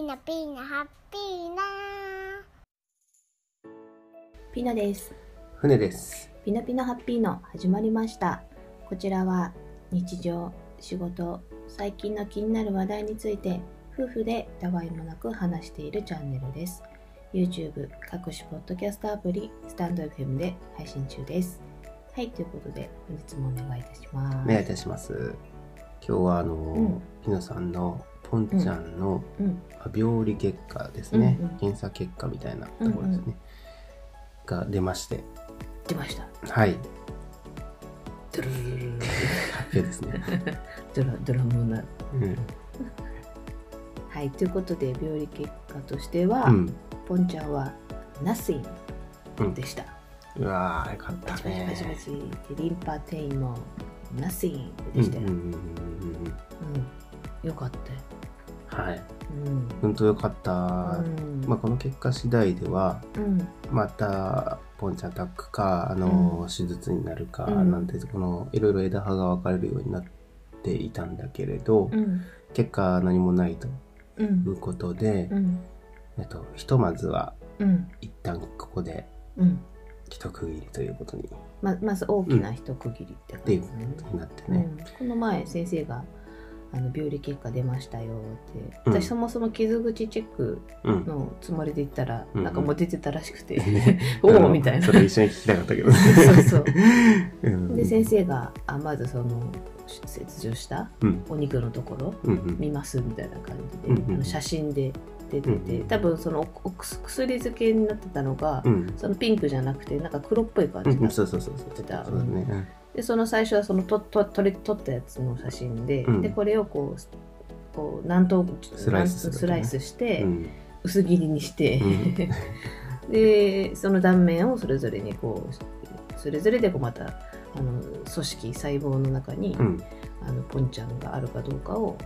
ーナピーナハッピーナピノです。船です。ピノピノハッピーの始まりました。こちらは日常、仕事、最近の気になる話題について夫婦でたわいもなく話しているチャンネルです。YouTube、各種ポッドキャストアプリ、スタンド FM で配信中です。はい、ということで本日もお願いいたします。お願いいたします。今日はあの、んピノさんのポンちゃんのうん、病理結果ですね、うんうん検査結果みたいなところですね、が出まして、出ました。はい、ドゥルルルル発表ですね。ドラドラムな。うん、はい、ということで病理結果としては、うん、ポンちゃんは Nothing うんでした。うわーよかっパチパチたね。パチパチでリンパ転移も Nothing うんでしたよ。うんうんうんうんうんよかったよ。はい、うん。本当よかった。うん。まあこの結果次第ではうん。またポンちゃんアタックかあの、うん。手術になるかうん。なんてこのいろいろ枝葉が分かれるようになっていたんだけれど、うん。結果何もないとういうん。ことで、うん。えっと、ひとまずはうん。一旦ここでうん。一区切りということに。ままず大きな一区切りってっていう感じねことになってね。うん、この前先生があの病理結果出ましたよって。うん。私そもそも傷口チェックうん。のつもりで言ったら、うんなんかもう出てたらしくて、ね おあのおみたいな。それ一緒に聞きたかったけど。そうそう。うん。で先生があまずその切除したうん。お肉のところうんうん。見ますみたいな感じで、うんうんあの写真で出てて、うん多分そのおお薬漬けになってたのが、うん。そのピンクじゃなくてなんか黒っぽい感うん。じだそうそうそうそう。ってた。そうだね。でその最初はそのとと撮り撮ったやつの写真で,、うん。でこれをこうこう何等スライスするスライスして、うん。薄切りにして、う でその断面をそれぞれにこうそれぞれでこうまたあの組織細胞の中に、うん。あのポンちゃんがあるかどうかを、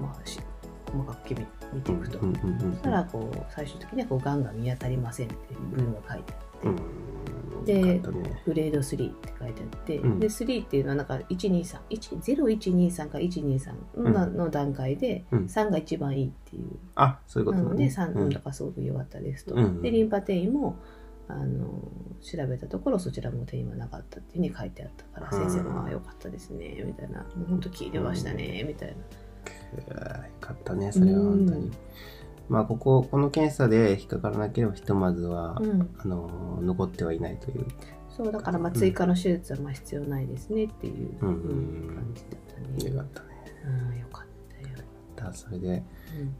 まあ、し細かく見見ていくと、そしたらこう最終的にはこうがんが見当たりませんっていう部分が書いてあって、うんでグレード3って書いてあって、うん。で3っていうのはなんか123 0123か123の,、の段階で、うん。3が一番いいっていう。あそういうことなのでだね。3うんだからすごく良かったですと、うんでリンパ転移もあの調べたところそちらも転移はなかったっていうふうに書いてあったから、うん先生も「ああよかったですね」みたいな「もう本当聞いてましたね」みたいな。よかったね、それは本当に。うんまあ、ここ、この検査で引っかからなければ、ひとまずは、うん、あの、残ってはいないという。そうだからまあ追加の手術はまあ必要ないですねっていううんうん感じだったね。よかったね。うん、よかったよ。だそれで、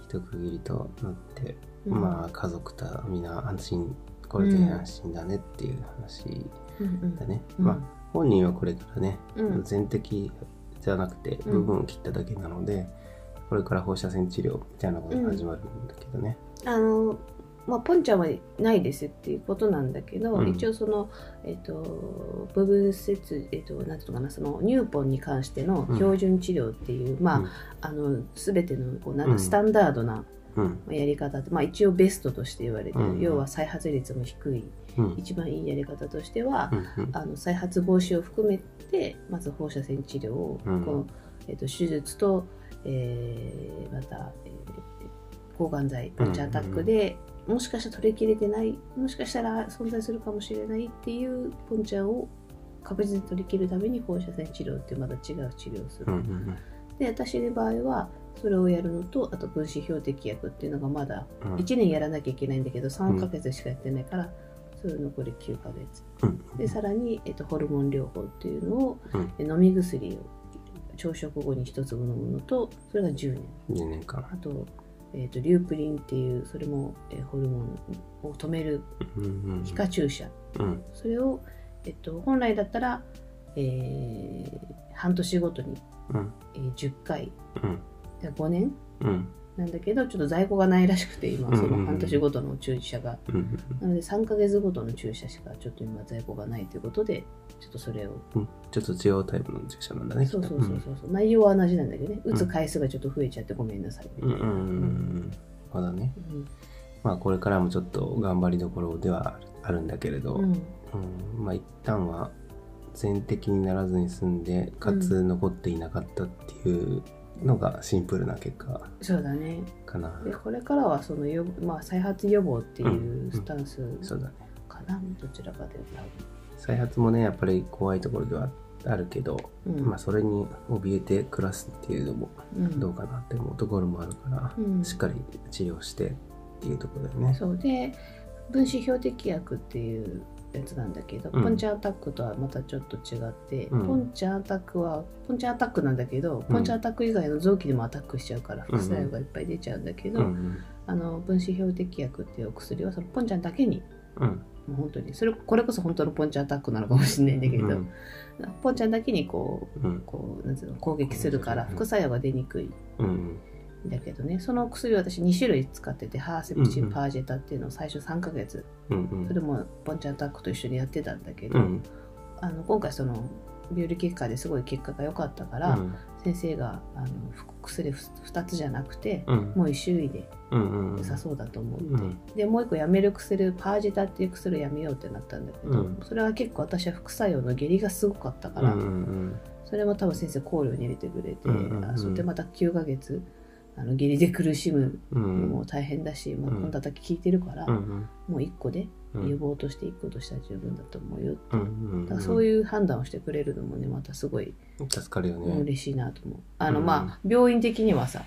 一区切りとなって、うんまあ、家族とみんな安心、これで安心だねっていう話うんうんだね。うんまあ、本人はこれからね、うん全摘じゃなくて、うん部分を切っただけなので、これから放射線治療みたいなことが始まるんだけどね。あのまあ、ポンちゃんはないですっていうことなんだけど、うん。一応その、えっと部分切、えっと、なんていうのかなその乳ポンに関しての標準治療っていう、まあ、うん。あの全てのこうなんだうん。スタンダードなうん。やり方まあ、一応ベストとして言われてる、うん要は再発率も低いうん。一番いいやり方としては、うんあの再発防止を含めてまず放射線治療を、うん。このえっと手術と、えーまた、えー抗がん剤パンチアタックで、もしかしたら取り切れてないもしかしたら存在するかもしれないっていうポンちゃんを確実に取り切るために放射線治療ってまた違う治療をする、で私の場合はそれをやるのとあと分子標的薬っていうのがまだうん。1年やらなきゃいけないんだけど3ヶ月しかやってないから、それ残り9ヶ月。うん。でさらに、えっと、ホルモン療法っていうのを、う飲み薬を朝食後に1粒飲むのとそれが10年。10年間。あと,、えっとリュープリンっていうそれも、えーホルモンを止める皮下注射。うん。それを、えっと、本来だったら、えー半年ごとに、うん。えー10回。うん。で5年？うんなんだけどちょっと在庫がないらしくて今その半年ごとの注射が、うんなので3ヶ月ごとの注射しかちょっと今在庫がないということでちょっとそれをうん。ちょっと違うタイプの注射なんだね。そうそうそうそうそう、内容は同じなんだけどね。打つ回数がちょっと増えちゃってごめんなさいみたいな、うん。まだね。うん。まあこれからもちょっと頑張りどころではあるん。だけれど、うん。うん。まあ一旦は全摘にならずに済ん。でかつ残っていなかったっていうのがシンプルな結果そうだね。かな。でこれからはその予防、まあ、再発予防っていうスタンスそうだね。かな、どちらかという再発もねやっぱり怖いところではあるけど、と、うん。まあそれに怯えて暮らすっていうのもうん。どうかなって思うところもあるから、うん。しっかり治療してっていうところだよね。そう。で分子標的薬っていうやつなんだけど、うん。ポンチャンアタックとはまたちょっと違って、うん。ポンチャンアタックはポンチャンアタックなんだけど、うん。ポンチャンアタック以外の臓器でもアタックしちゃうから副作用がいっぱい出ちゃうんだけど、うんあの分子標的薬っていうお薬はそのポンチャンだけにうん。もう本当にそれこれこそ本当のポンチャンアタックなのかもしれないんだけど、うんポンチャンだけにこううん。こうなんつうの攻撃するから副作用が出にくい。うんんだけどねその薬を私2種類使っててハーセプチン、うんうん。パージェタっていうのを最初3ヶ月うんうん。それもポンチャンアタックと一緒にやってたんだけど、うん。あの今回その病理結果ですごい結果が良かったから、うん。先生があのふ薬2つじゃなくて、うん。もう1種類でうんうん良さそうだと思って、うん。でもう一個やめる薬パージェタっていう薬をやめようってなったんだけど、うん。それは結構私は副作用の下痢がすごかったから、うんうんそれも多分先生考慮に入れてくれて、うんうんうんあそれでまた9ヶ月あの下痢で苦しむうん。のも大変だし、まあ、うんこんだけ効いてるから、うんもう1個でうん。予防として1個としては十分だと思うようんうんだからそういう判断をしてくれるのもねまたすごい助かるよね。嬉しいなと思う。あのうんまあ病院的にはさ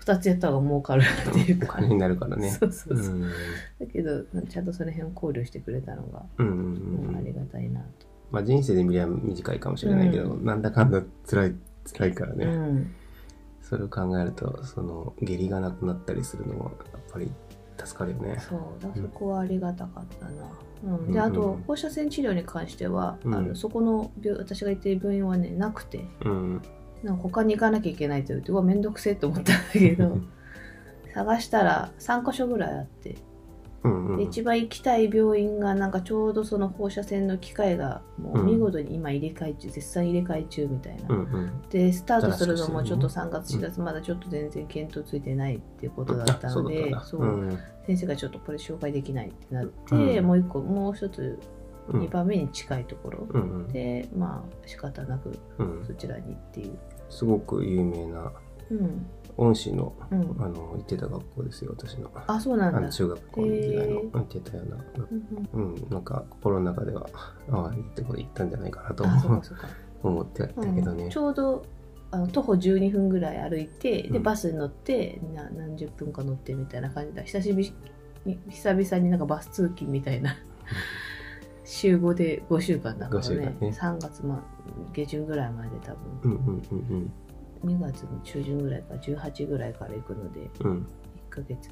2つやった方が儲かるっていうか、お金になるからね。そうそうそう、ん。だけどちゃんとその辺を考慮してくれたのが、うんありがたいなと。まあ人生で見りゃ短いかもしれないけど、うん。なんだかんだ辛い辛いからね、うんそれを考えるとその下痢がなくなったりするのもやっぱり助かるよね。そうだそこはありがたかったな。うん、うん。であと放射線治療に関しては、うん。あのそこの病私が行っている病院はねなくて。うんなんか他に行かなきゃいけないと言ってうわめんどくせえと思ったんだけど 探したら3箇所ぐらいあってうんうん。で一番行きたい病院がなんかちょうどその放射線の機械がもう見事に今入れ替え中、絶賛入れ替え中みたいな、うんうん。でスタートするのもちょっと新3月4月まだちょっと全然検討ついてないっていうことだったので、だったんだ。そう。うん先生がちょっとこれ紹介できないってなって、うんもう一個もう一つうん。2番目に近いところ、うんうん。でまあ仕方なくうん。そちらにっていう、すごく有名なうん恩師のうん、あの行ってた学校ですよ私の。あそうなんだ。あの中学校の時代の行ってたような。うんうん。うんなんか心の中ではああいいところ行ったんじゃないかなと 思ってたけどね、うん。ちょうどあの徒歩12分ぐらい歩いてでうん。バスに乗ってな何十分か乗ってみたいな感じだ。久しぶりに久々になんかバス通勤みたいな週5で5週間だから5週間ね。ね3月、ま、下旬ぐらいまで多分。うんうんうん2月の中旬ぐらいから18ぐらいから行くのでうん。うん1ヶ月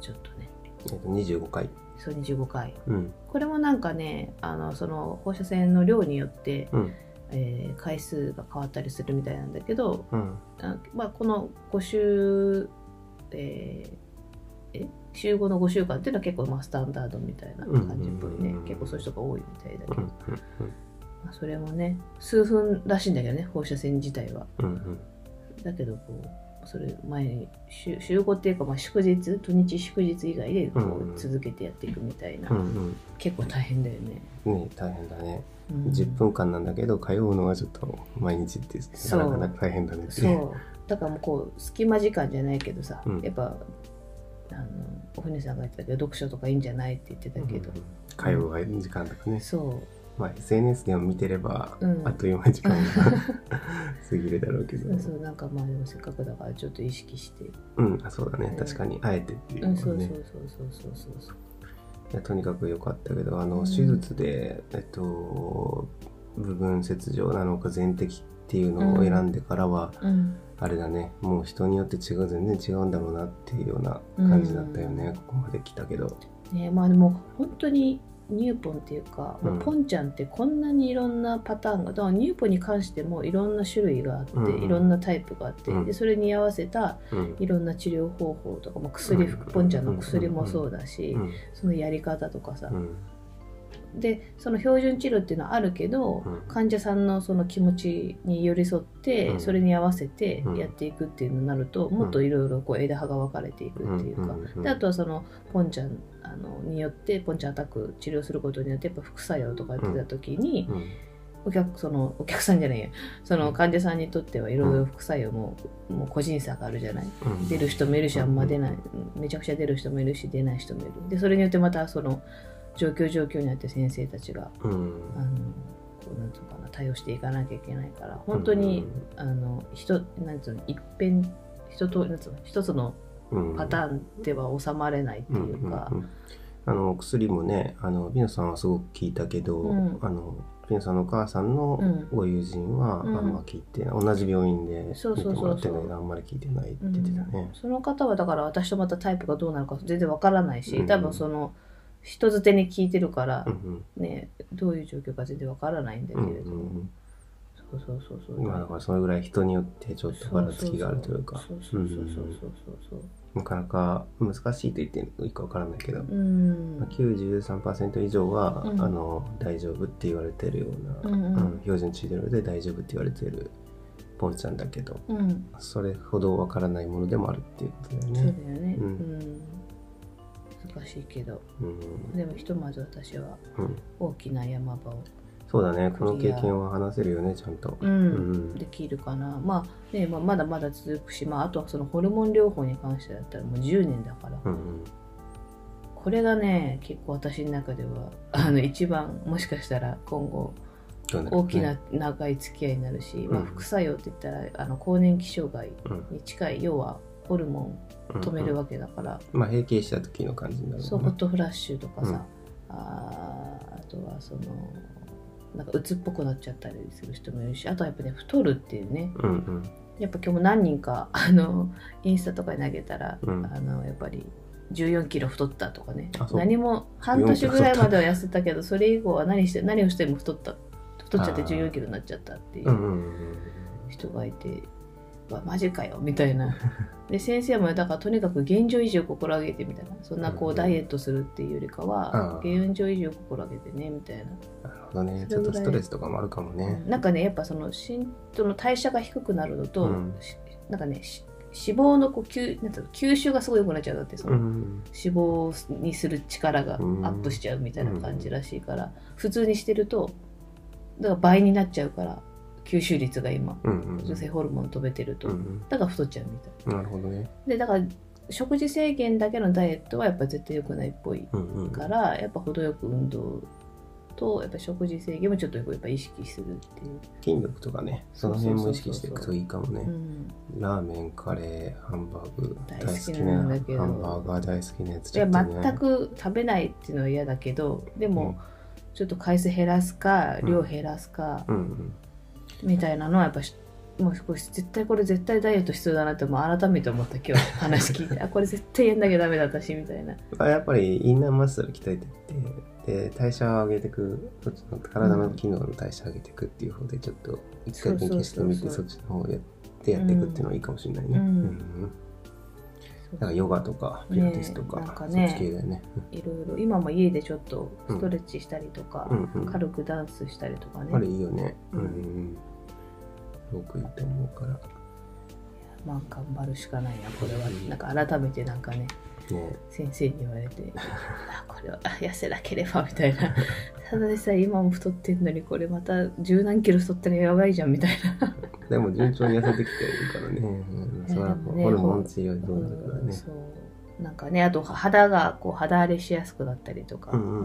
ちょっとね。えっと25回。そう25回。うん。これもなんかねあのその放射線の量によって、うん。えー回数が変わったりするみたいなんだけどうん。あまあ、この5週、えーえ週5の5週間っていうのは結構まあスタンダードみたいな感じっぽいね、うん結構そういう人が多いみたいだけど、うんまあ、それもね数分らしいんだけどね放射線自体は。うんうん。だけどこうそれ前に週週5っていうかまあ祝日土日祝日以外でこうんう続けてやっていくみたいな、うん結構大変だよね、うんね大変だね、うん。10分間なんだけど通うのはちょっと毎日ってなかなか大変だね。そう。だからもうこう隙間時間じゃないけどさ、うん。やっぱあのお船さんが言ってたけど読書とかいいんじゃないって言ってたけど、うん通う時間とかね、そまあ SNS でも見てれば、うん。あっという間に時間が 過ぎるだろうけど。うそうなんかまあでもせっかくだからちょっと意識して、うんあそうだね。うん確かに。あえてっていううん、そうそうそうそうそうそうそう。いやとにかく良かったけどあの、うん。手術でえっと部分切除なのか全摘っていうのを選んでからは、うん。あれだね。もう人によって違う全然違うんだろうなっていうような感じだったよね、うんここまで来たけど。ねまあでも本当にニューポンっていうか、うん。ポンちゃんってこんなにいろんなパターンがだからニューポンに関してもいろんな種類があって、うんいろんなタイプがあって、うん。でそれに合わせたうん。いろんな治療方法とか、まあ、薬、うん。ポンちゃんの薬もそうだし、うん。そのやり方とかさ、うんでその標準治療っていうのはあるけど、うん。患者さんのその気持ちに寄り添って、うん。それに合わせてうん。やっていくっていうのになると、もっといろいろこう枝葉が分かれていくっていうか、うん。うん。うん。であとはそのポンちゃんあのによってポンちゃんアタック治療することによってやっぱ副作用とか出た時に、うん。お客そのお客さんじゃないや。その患者さんにとってはいろいろ副作用も,、もう個人差があるじゃない？うん。出る人もいるしあんま出ない。めちゃくちゃ出る人もいるし出ない人もいる。でそれによってまたその状況状況によって先生たちがうん。あのなんつうのかな対応していかなきゃいけないから本当に、あの人なんつうの一遍一となんつうの一つのうん。パターンでは収まれないっていうか、うんうんうん。あの薬もねあのピノさんはすごく聞いたけど、うん。あのピノさんのお母さんのうん。ご友人はあうん。んま聞いてない、同じ病院で見てもらってるけどあんまり聞いてないって言ってたね。その方はだから私とまたタイプがどうなるか全然わからないし、うん。多分その人づてに聞いてるからうんうん。ね、どういう状況か全然わからないんだけうんれど、うん。そうそうそうそう。うんまあだからそれぐらい人によってちょっとばらつきがあるというか。そうそうそうそうそうそうなかなか難しいと言っていいかわからないけど、うん。まあ93%以上は、うん。あの大丈夫って言われてるような、うんうん。うん。標準治療で大丈夫って言われてるポンちゃんだけどうん。それほどわからないものでもあるっていうことだよそうだよね。ね、ううんん難しいけど。うん。でもひとまず私はうん、大きな山場を、そうだね。この経験は話せるよねちゃんと。うん。うん。できるかな。まあね、まあ、まだまだ続くし、まあ、あとはそのホルモン療法に関してだったらもう10年だから、うんこれがね結構私の中ではあの一番もしかしたら今後うん、大きな長い付き合いになるし、まあ、うん。副作用って言ったらあの更年期障害うんに近い要はホルモン止めるうんわけだから、まあ閉経した時の感じになるそうホットフラッシュとかさ、うん。あーあとはそのなんか鬱っぽくなっちゃったりする人もいるしあとはやっぱね太るっていうね。うんうん。やっぱ今日も何人か あのインスタとかに投げたら、うん。あのやっぱり14キロ太ったとかね。何も半年ぐらいまでは痩せたけどそれ以降は何して何をしても太った太っちゃってあー。14キロになっちゃったっていうんううん人がいて、わマジかよみたいな。で先生もだからとにかく現状維持を心がけてみたいな。そんなこううんダイエットするっていうよりかはあー現状維持を心がけてねみたいな。なるほどね。ちょっとストレスとかもあるかもね。なんかねやっぱその身その代謝が低くなるのと、うん。しなんかねし脂肪のこう吸なんうの吸収がすごい良くなっちゃうだってその、うん脂肪にする力がアうん。ップしちゃうみたいな感じらしいから、普通にしてるとだから倍になっちゃうから吸収率が今うんうん。女性ホルモン止めてると、うんだから太っちゃうみたい。なるほどね。でだから食事制限だけのダイエットはやっぱ絶対良くないっぽいうんうん。から、やっぱ程よく運動とやっぱ食事制限もちょっとやっぱ意識するっていう、筋力とかねその辺も意識していくといいかもね。うん、ラーメン、カレー、ハンバーグ、大大好きなんなだけど。ハンバーガー大好きなやついや全く食べないっていうのは嫌だけどでも、ちょっと回数減らすかうん量減らすか、うんうんみたいなのはやっぱしもうこれ絶対これ絶対ダイエット必要だなってもう改めて思った今日話聞いて。あこれ絶対やんなきゃダメだ私みたいな。まあやっぱりインナーマッスル鍛えてってで代謝を上げていく体の機能の代謝を上げていくっていう方でちょっと一回研究してみてそっちの方やってやっていくっていうのはいいかもしれないね。うん。うん。だからヨガとかピラティスとか,、ねなんかねね。いろいろ。今も家でちょっとストレッチしたりとか、うんうん軽くダンスしたりとかね、あれいいよね。ううんごくいいと思うから。まあ頑張るしかないなこれは。なんか改めてなんかねね。先生に言われてあこれはあ痩せなければみたいな。ただでさえ今も太ってんのにこれまた十何キロ太ったらやばいじゃんみたいな。でも順調に痩せてきてるからね。うん、それはホルモン治療どうなるからね。そうなんかねあと肌がこう肌荒れしやすくなったりとか、うんうん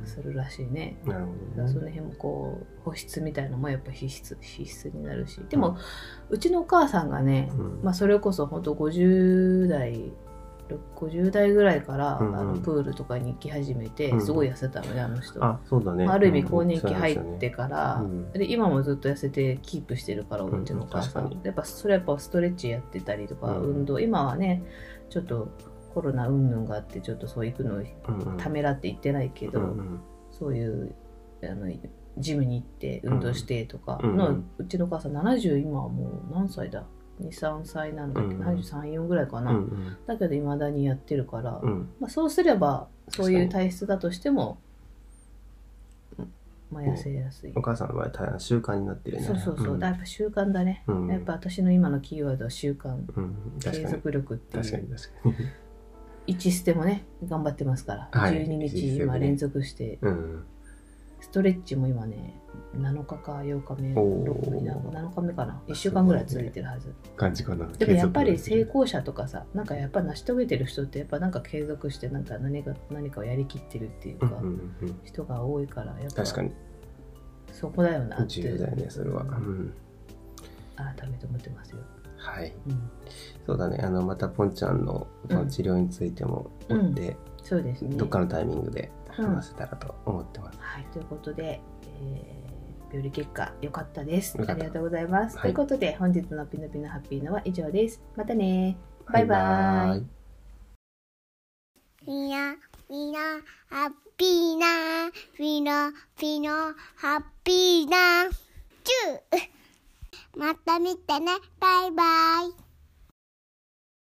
うん。するらしいね。なるほどね。らその辺もこう保湿みたいのもやっぱ必須必須になるし。でも、うちのお母さんがね、うん。まあ、それこそ本当50代50代ぐらいから、うんうん。あのプールとかに行き始めてうん。すごい痩せたのねあの人、あ、そうだね。まあある意味うん。更年期入ってそから、うんで今もずっと痩せてキープしてるからうんうちのお母さん、確かに。やっぱそれやっぱストレッチやってたりとか、うん。運動。今はねちょっとコロナ云々があってちょっとそう行くのううんうん。ためらって行ってないけど、うんうん。そういうあのジムに行って運動してとかうんの、ううんちのお母さん70今はもう何歳だ？23歳なんだっけ？ど、うん。734ぐらいかな、うんうん。だけどいまだにやってるから、うん。まあ、そうすればそういう体質だとしても、うんまあ、痩せやすい、お母さんの場合大変習慣になってるね。そうそうそう、ん。だからやっぱ習慣だね、うん。やっぱ私の今のキーワードは習慣。継。続力って確かにいう確かに。1ステもね頑張ってますから、はい。12日今連続して。うん。ストレッチも今ね7日か8日目おー。6日7日目かな。1週間ぐらい続いてるはず。感じかな。でもやっぱり成功者とかさなんかやっぱ成し遂げてる人ってやっぱなんか継続してなんか何か何かをやりきってるっていうか、うんうんうん人が多いからやっぱ確かに。そこだよなって重要だよね、それは。うん。改めて思ってますよ、はい。うん、そうだね。あの、またポンちゃんのその治療についても追って、そうですね。どっかのタイミングで話せたらと思ってます。はい。ということで、えー病理結果良かったです。ありがとうございます、はい。ということで本日のピノピノハッピーのは以上です。またね。バイバイ。イ。みな、みな、ハッピーな、ピノ、ピノ、ハッピーな、チューまた見てね、バイバイ。